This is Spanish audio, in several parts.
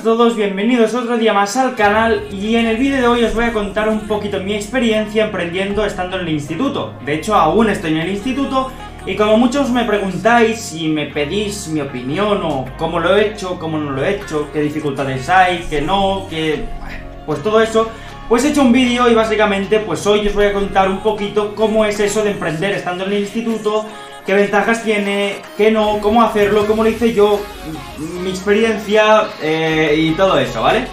a todos, bienvenidos otro día más al canal y en el vídeo de hoy os voy a contar un poquito mi experiencia emprendiendo estando en el instituto. De hecho, aún estoy en el instituto y como muchos me preguntáis y me pedís mi opinión o cómo lo he hecho, cómo no lo he hecho, qué dificultades hay, qué no, qué... pues todo eso, pues he hecho un vídeo y básicamente pues hoy os voy a contar un poquito cómo es eso de emprender estando en el instituto, qué ventajas tiene, qué no, cómo hacerlo, cómo lo hice yo, mi experiencia eh, y todo eso, ¿vale?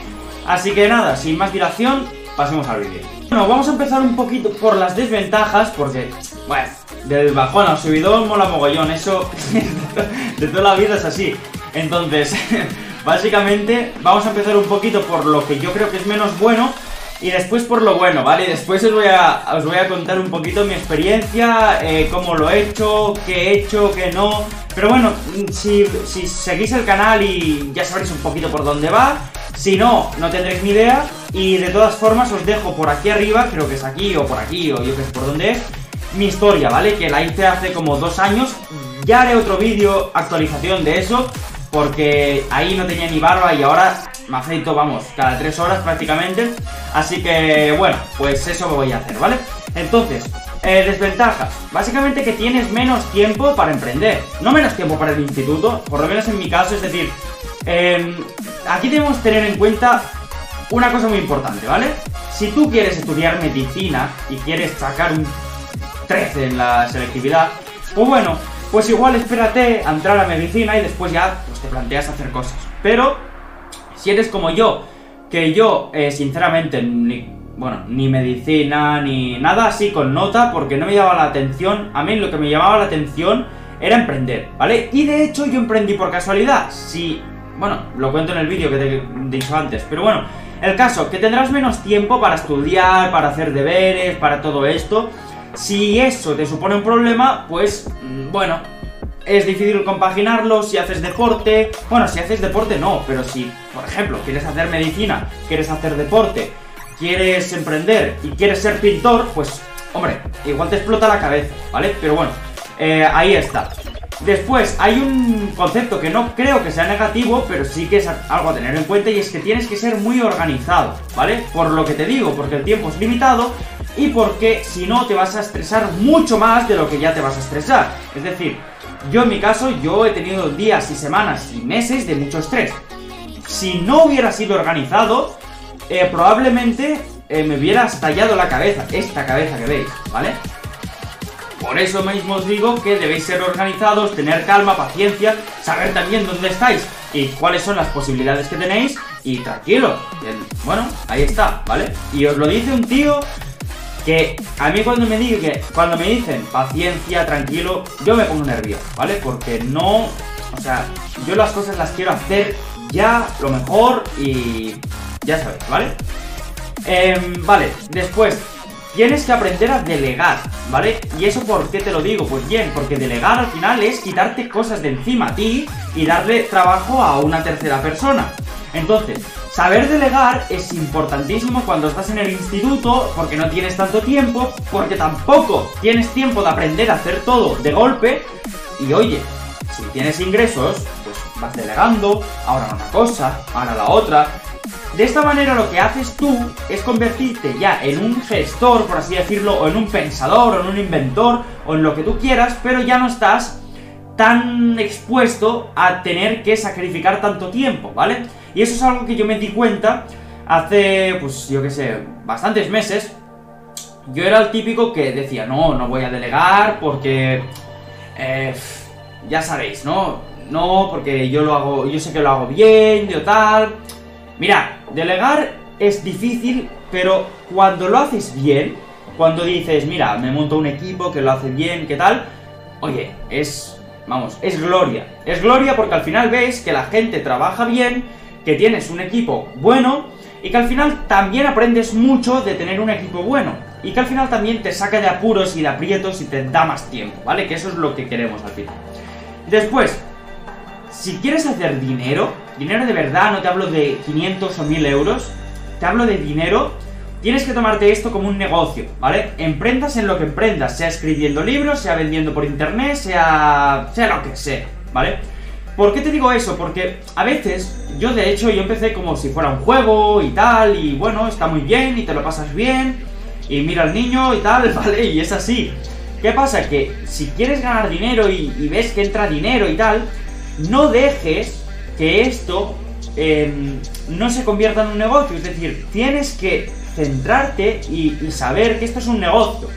Así que nada, sin más dilación, pasemos al vídeo. Bueno, vamos a empezar un poquito por las desventajas, porque, bueno, del bajón al subidón mola mogollón, eso de toda la vida es así. Entonces, básicamente, vamos a empezar un poquito por lo que yo creo que es menos bueno, y después por lo bueno, ¿vale? Después os voy a, os voy a contar un poquito mi experiencia, eh, cómo lo he hecho, qué he hecho, qué no. Pero bueno, si, si seguís el canal y ya sabréis un poquito por dónde va. Si no, no tendréis ni idea. Y de todas formas os dejo por aquí arriba, creo que es aquí o por aquí o yo que sé por dónde es, mi historia, ¿vale? Que la hice hace como dos años. Ya haré otro vídeo, actualización de eso, porque ahí no tenía ni barba y ahora me afeito, vamos, cada tres horas prácticamente. Así que, bueno, pues eso voy a hacer, ¿vale? Entonces, eh, desventajas. Básicamente que tienes menos tiempo para emprender. No menos tiempo para el instituto, por lo menos en mi caso, es decir, em, aquí debemos tener en cuenta una cosa muy importante, ¿vale? Si tú quieres estudiar medicina y quieres sacar un 13 en la selectividad, pues bueno, pues igual espérate a entrar a medicina y después ya pues, te planteas hacer cosas. Pero si eres como yo, que yo, eh, sinceramente, ni, bueno, ni medicina, ni nada así con nota, porque no me llamaba la atención, a mí lo que me llamaba la atención era emprender, ¿vale? Y de hecho yo emprendí por casualidad, si, bueno, lo cuento en el vídeo que te he dicho antes, pero bueno, el caso, que tendrás menos tiempo para estudiar, para hacer deberes, para todo esto, si eso te supone un problema, pues, mm, bueno, es difícil compaginarlo si haces deporte. Bueno, si haces deporte no, pero si, por ejemplo, quieres hacer medicina, quieres hacer deporte, quieres emprender y quieres ser pintor, pues, hombre, igual te explota la cabeza, ¿vale? Pero bueno, eh, ahí está. Después, hay un concepto que no creo que sea negativo, pero sí que es algo a tener en cuenta y es que tienes que ser muy organizado, ¿vale? Por lo que te digo, porque el tiempo es limitado y porque si no te vas a estresar mucho más de lo que ya te vas a estresar. Es decir, yo en mi caso, yo he tenido días y semanas y meses de mucho estrés. Si no hubiera sido organizado, eh, probablemente eh, me hubiera estallado la cabeza, esta cabeza que veis, ¿vale? Por eso mismo os digo que debéis ser organizados, tener calma, paciencia, saber también dónde estáis y cuáles son las posibilidades que tenéis y tranquilo. Bueno, ahí está, ¿vale? Y os lo dice un tío que a mí cuando me, que, cuando me dicen paciencia, tranquilo, yo me pongo nervioso, ¿vale? Porque no, o sea, yo las cosas las quiero hacer ya, lo mejor y ya sabéis, ¿vale? Em, vale, después, tienes que aprender a delegar, ¿vale? ¿Y eso por qué te lo digo? Pues bien, porque delegar al final es quitarte cosas de encima a ti y darle trabajo a una tercera persona. Entonces, Saber delegar es importantísimo cuando estás en el instituto porque no tienes tanto tiempo, porque tampoco tienes tiempo de aprender a hacer todo de golpe. Y oye, si tienes ingresos, pues vas delegando, ahora una cosa, ahora la otra. De esta manera lo que haces tú es convertirte ya en un gestor, por así decirlo, o en un pensador, o en un inventor, o en lo que tú quieras, pero ya no estás tan expuesto a tener que sacrificar tanto tiempo, ¿vale? Y eso es algo que yo me di cuenta hace, pues yo qué sé, bastantes meses. Yo era el típico que decía, no, no voy a delegar porque... Eh, ya sabéis, ¿no? No, porque yo lo hago, yo sé que lo hago bien, yo tal... Mira, delegar es difícil, pero cuando lo haces bien, cuando dices, mira, me monto un equipo que lo hace bien, ¿qué tal? Oye, es, vamos, es gloria. Es gloria porque al final ves que la gente trabaja bien que tienes un equipo bueno y que al final también aprendes mucho de tener un equipo bueno. Y que al final también te saca de apuros y de aprietos y te da más tiempo, ¿vale? Que eso es lo que queremos al final. Después, si quieres hacer dinero, dinero de verdad, no te hablo de 500 o 1000 euros, te hablo de dinero, tienes que tomarte esto como un negocio, ¿vale? Emprendas en lo que emprendas, sea escribiendo libros, sea vendiendo por internet, sea, sea lo que sea, ¿vale? ¿Por qué te digo eso? Porque a veces, yo de hecho, yo empecé como si fuera un juego y tal, y bueno, está muy bien y te lo pasas bien, y mira al niño y tal, ¿vale? Y es así. ¿Qué pasa? Que si quieres ganar dinero y, ves que entra dinero y tal, no dejes que esto em, no se convierta en un negocio. Es decir, tienes que centrarte y, y saber que esto es un negocio.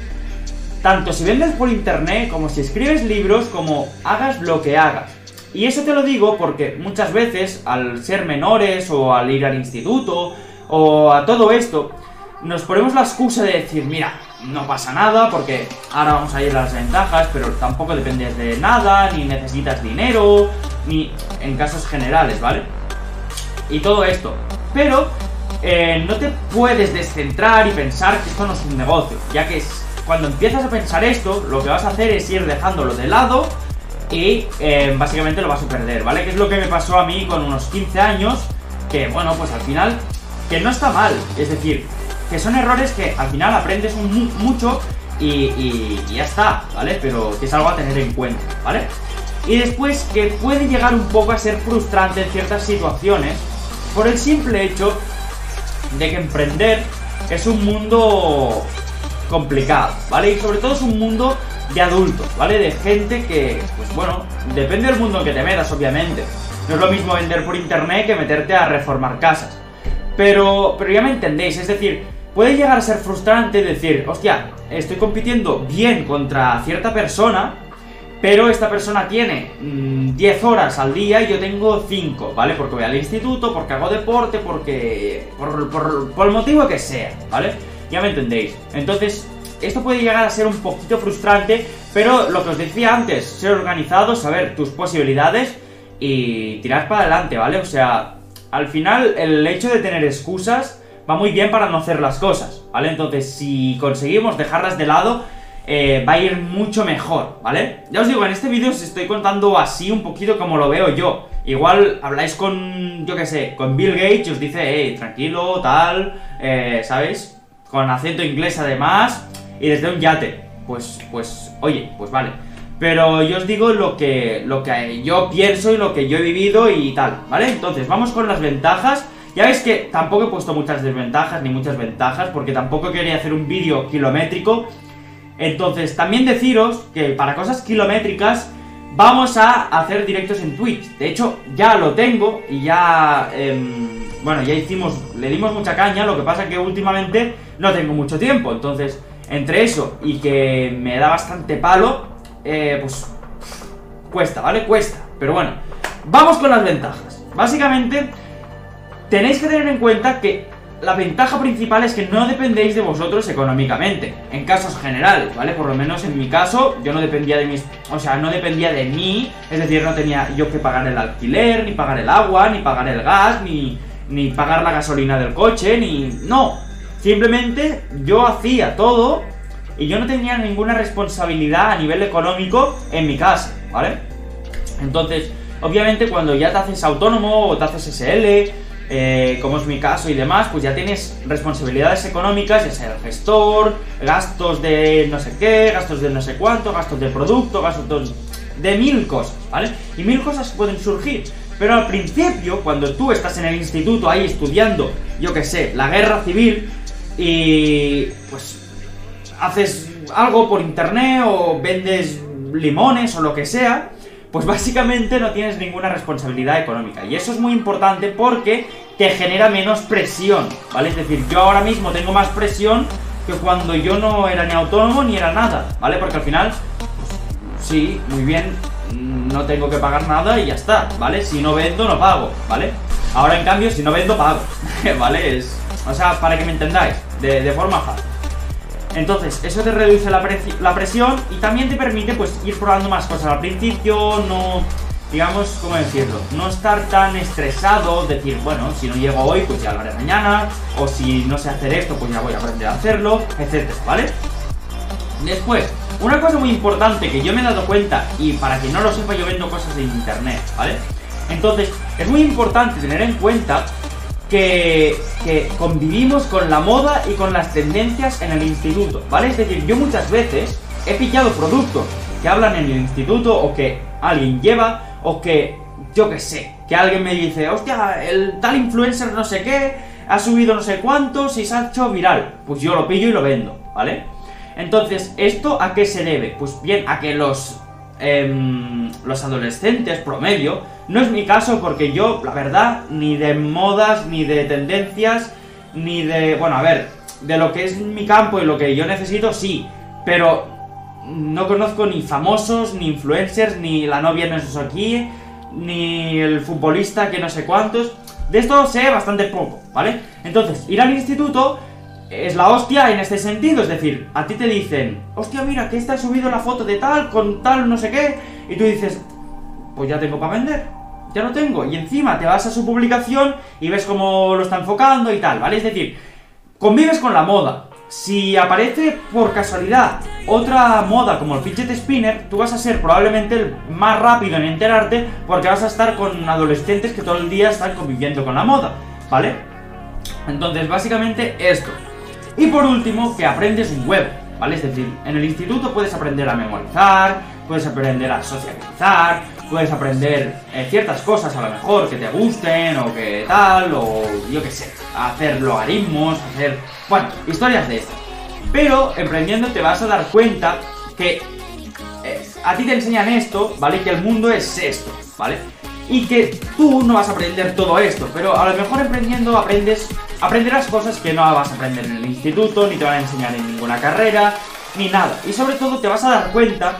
Tanto si vendes por internet, como si escribes libros, como hagas lo que hagas. Y eso te lo digo porque muchas veces, al ser menores o al ir al instituto o a todo esto, nos ponemos la excusa de decir, mira, no pasa nada porque ahora vamos a ir a las ventajas, pero tampoco dependes de nada, ni necesitas dinero, ni en casos generales, ¿vale? Y todo esto. Pero eh, no te puedes descentrar y pensar que esto no es un negocio, ya que cuando empiezas a pensar esto, lo que vas a hacer es ir dejándolo de lado y eh, básicamente lo vas a perder, ¿vale? Que es lo que me pasó a mí con unos 15 años, que bueno, pues al final, que no está mal, es decir, que son errores que al final aprendes mucho y, ya está, ¿vale? Pero que es algo a tener en cuenta, ¿vale? Y después que puede llegar un poco a ser frustrante en ciertas situaciones por el simple hecho de que emprender es un mundo complicado, ¿vale? Y sobre todo es un mundo de adultos, ¿vale? De gente que, pues bueno, depende del mundo en que te metas, obviamente. No es lo mismo vender por internet que meterte a reformar casas. Pero, pero ya me entendéis, es decir, puede llegar a ser frustrante decir, hostia, estoy compitiendo bien contra cierta persona, pero esta persona tiene 10 mm, horas al día y yo tengo 5, ¿vale? Porque voy al instituto, porque hago deporte, porque... Por, por, por el motivo que sea, ¿vale? Ya me entendéis. Entonces, esto puede llegar a ser un poquito frustrante, pero lo que os decía antes, ser organizado, saber tus posibilidades y tirar para adelante, ¿vale? O sea, al final el hecho de tener excusas va muy bien para no hacer las cosas, ¿vale? Entonces, si conseguimos dejarlas de lado, eh, va a ir mucho mejor, ¿vale? Ya os digo, en este vídeo os estoy contando así un poquito como lo veo yo. Igual habláis con, yo qué sé, con Bill Gates y os dice, hey, tranquilo, tal, eh, ¿sabéis? Con acento inglés además, y desde un yate. Pues, pues, oye, pues vale. Pero yo os digo lo que, lo que yo pienso y lo que yo he vivido y tal, ¿vale? Entonces, vamos con las ventajas. Ya veis que tampoco he puesto muchas desventajas ni muchas ventajas, porque tampoco quería hacer un vídeo kilométrico. Entonces, también deciros que para cosas kilométricas vamos a hacer directos en Twitch. De hecho, ya lo tengo y ya... Em, bueno, ya hicimos... Le dimos mucha caña, lo que pasa que últimamente no tengo mucho tiempo, entonces entre eso y que me da bastante palo, eh, pues cuesta, ¿vale? Cuesta. Pero bueno, vamos con las ventajas. Básicamente, tenéis que tener en cuenta que la ventaja principal es que no dependéis de vosotros económicamente, en casos generales, ¿vale? Por lo menos en mi caso, yo no dependía de mis... O sea, no dependía de mí, es decir, no tenía yo que pagar el alquiler, ni pagar el agua, ni pagar el gas, ni, ni pagar la gasolina del coche, ni... No, Simplemente yo hacía todo y yo no tenía ninguna responsabilidad a nivel económico en mi casa, ¿vale? Entonces, obviamente cuando ya te haces autónomo o te haces SL, eh, como es mi caso y demás, pues ya tienes responsabilidades económicas, ya sea el gestor, gastos de no sé qué, gastos de no sé cuánto, gastos de producto, gastos de mil cosas, ¿vale? Y mil cosas pueden surgir. Pero al principio, cuando tú estás en el instituto ahí estudiando, yo qué sé, la guerra civil, y pues haces algo por internet o vendes limones o lo que sea, pues básicamente no tienes ninguna responsabilidad económica. Y eso es muy importante porque te genera menos presión, ¿vale? Es decir, yo ahora mismo tengo más presión que cuando yo no era ni autónomo ni era nada, ¿vale? Porque al final, pues, sí, muy bien, no tengo que pagar nada y ya está, ¿vale? Si no vendo, no pago, ¿vale? Ahora en cambio, si no vendo, pago, ¿vale? Es, o sea, para que me entendáis de, forma fácil. Entonces, eso te reduce la, presión y también te permite pues ir probando más cosas al principio, no, digamos, ¿cómo decirlo? No estar tan estresado, decir, bueno, si no llego hoy, pues ya lo haré mañana, o si no sé hacer esto, pues ya voy a aprender a hacerlo, etcétera, ¿vale? Después, una cosa muy importante que yo me he dado cuenta, y para quien no lo sepa, yo vendo cosas en internet, ¿vale? Entonces, es muy importante tener en cuenta que, convivimos con la moda y con las tendencias en el instituto, ¿vale? Es decir, yo muchas veces he pillado productos que hablan en el instituto o que alguien lleva o que yo qué sé, que alguien me dice, hostia, el tal influencer no sé qué, ha subido no sé cuántos y se ha hecho viral. Pues yo lo pillo y lo vendo, ¿vale? Entonces, ¿esto a qué se debe? Pues bien, a que los em, los adolescentes promedio, no es mi caso porque yo, la verdad, ni de modas, ni de tendencias, ni de, bueno, a ver, de lo que es mi campo y lo que yo necesito, sí, pero no conozco ni famosos, ni influencers, ni la novia no es aquí, ni el futbolista que no sé cuántos. De esto sé bastante poco, ¿vale? Entonces, ir al instituto es la hostia en este sentido, es decir, a ti te dicen, hostia, mira, que ha subido la foto de tal, con tal, no sé qué, y tú dices, pues ya tengo para vender, ya lo tengo, y encima te vas a su publicación y ves cómo lo está enfocando y tal, ¿vale? Es decir, convives con la moda. Si aparece por casualidad otra moda como el fidget spinner, tú vas a ser probablemente el más rápido en enterarte porque vas a estar con adolescentes que todo el día están conviviendo con la moda, ¿vale? Entonces, básicamente esto. Y por último, que aprendes un web, ¿vale? Es decir, en el instituto puedes aprender a memorizar, puedes aprender a socializar, puedes aprender eh, ciertas cosas a lo mejor que te gusten o que tal, o yo qué sé, hacer logaritmos, hacer, bueno, historias de estas. Pero emprendiendo te vas a dar cuenta que eh, a ti te enseñan esto, ¿vale? Que el mundo es esto, ¿vale? Y que tú no vas a aprender todo esto, pero a lo mejor emprendiendo aprendes, aprenderás cosas que no vas a aprender en el instituto, ni te van a enseñar en ninguna carrera, ni nada. Y sobre todo te vas a dar cuenta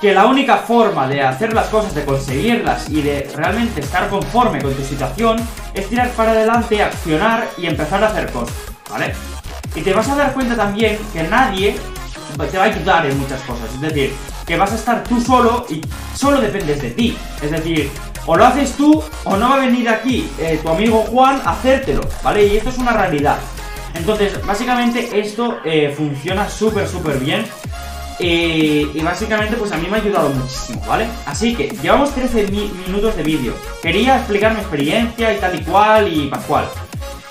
que la única forma de hacer las cosas, de conseguirlas y de realmente estar conforme con tu situación es tirar para adelante, accionar y empezar a hacer cosas, ¿vale? Y te vas a dar cuenta también que nadie te va a ayudar en muchas cosas, es decir, que vas a estar tú solo y solo dependes de ti, es decir, o lo haces tú o no va a venir aquí eh, tu amigo Juan a hacértelo, ¿vale? Y esto es una realidad. Entonces, básicamente esto eh, funciona súper, súper bien y básicamente pues a mí me ha ayudado muchísimo, ¿vale? Así que llevamos 13 minutos de vídeo. Quería explicar mi experiencia y tal y cual y pascual.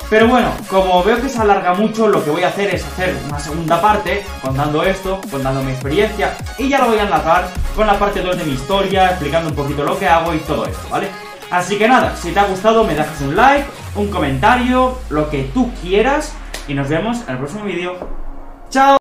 Pero bueno, como veo que se alarga mucho, lo que voy a hacer es hacer una segunda parte, contando esto, contando mi experiencia, y ya lo voy a enlazar con la parte 2 de mi historia, explicando un poquito lo que hago y todo esto, ¿vale? Así que nada, si te ha gustado me dejas un like, un comentario, lo que tú quieras, y nos vemos en el próximo vídeo. ¡Chao!